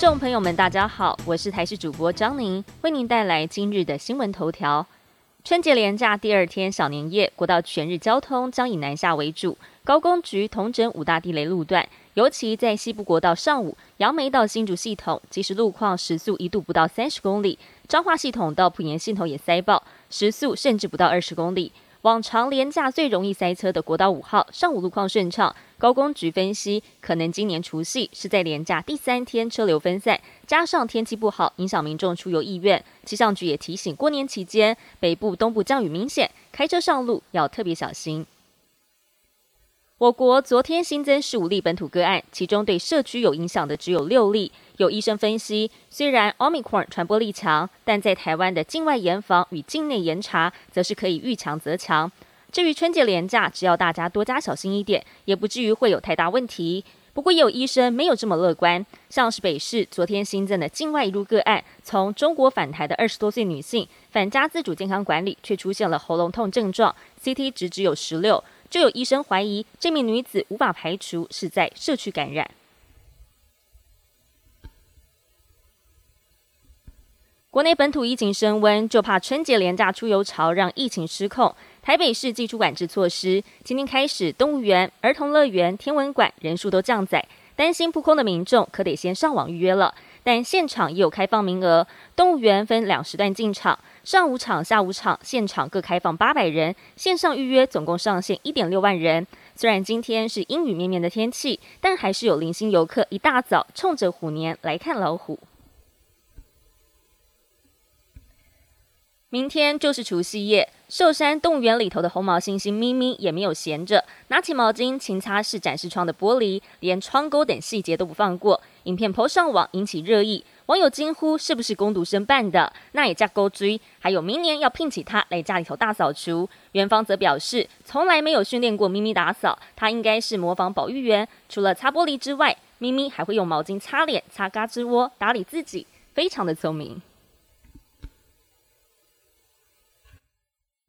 众朋友们，大家好，我是台视主播张宁，为您带来今日的新闻头条。春节连假第二天小年夜，国道全日交通将以南下为主，高工局同整五大地雷路段，尤其在西部国道上午，杨梅到新竹系统，即时路况时速一度不到三十公里；彰化系统到普盐系统也塞爆，时速甚至不到二十公里。往常廉价最容易塞车的国道五号，上午路况顺畅。高工局分析，可能今年除夕是在廉价第三天车流分散，加上天气不好，影响民众出游意愿。气象局也提醒，过年期间北部、东部降雨明显，开车上路要特别小心。我国昨天新增十五例本土个案，其中对社区有影响的只有六例。有医生分析，虽然 Omicron 传播力强，但在台湾的境外严防与境内严查，则是可以遇强则强。至于春节连假，只要大家多加小心一点，也不至于会有太大问题。不过也有医生没有这么乐观，像是北市昨天新增的境外移入个案，从中国返台的二十多岁女性，返家自主健康管理，却出现了喉咙痛症状，CT 值只有十六。就有医生怀疑，这名女子无法排除是在社区感染。国内本土疫情升温，就怕春节连假出游潮让疫情失控。台北市祭出管制措施，今天开始，动物园、儿童乐园、天文馆人数都降载，担心扑空的民众可得先上网预约了。但现场也有开放名额，动物园分两时段进场。上午场、下午场，现场各开放八百人，线上预约总共上线一点六万人。虽然今天是阴雨绵绵的天气，但还是有零星游客一大早冲着虎年来看老虎。明天就是除夕夜，寿山动物园里头的红毛猩猩咪咪也没有闲着，拿起毛巾勤擦拭展示窗的玻璃，连窗钩等细节都不放过。影片抛上网引起热议。网友惊呼：“是不是工读生办的？那也架勾追！”还有明年要聘请他来家里头大扫除。园方则表示，从来没有训练过咪咪打扫，他应该是模仿保育员。除了擦玻璃之外，咪咪还会用毛巾擦脸、擦嘎吱窝、打理自己，非常的聪明。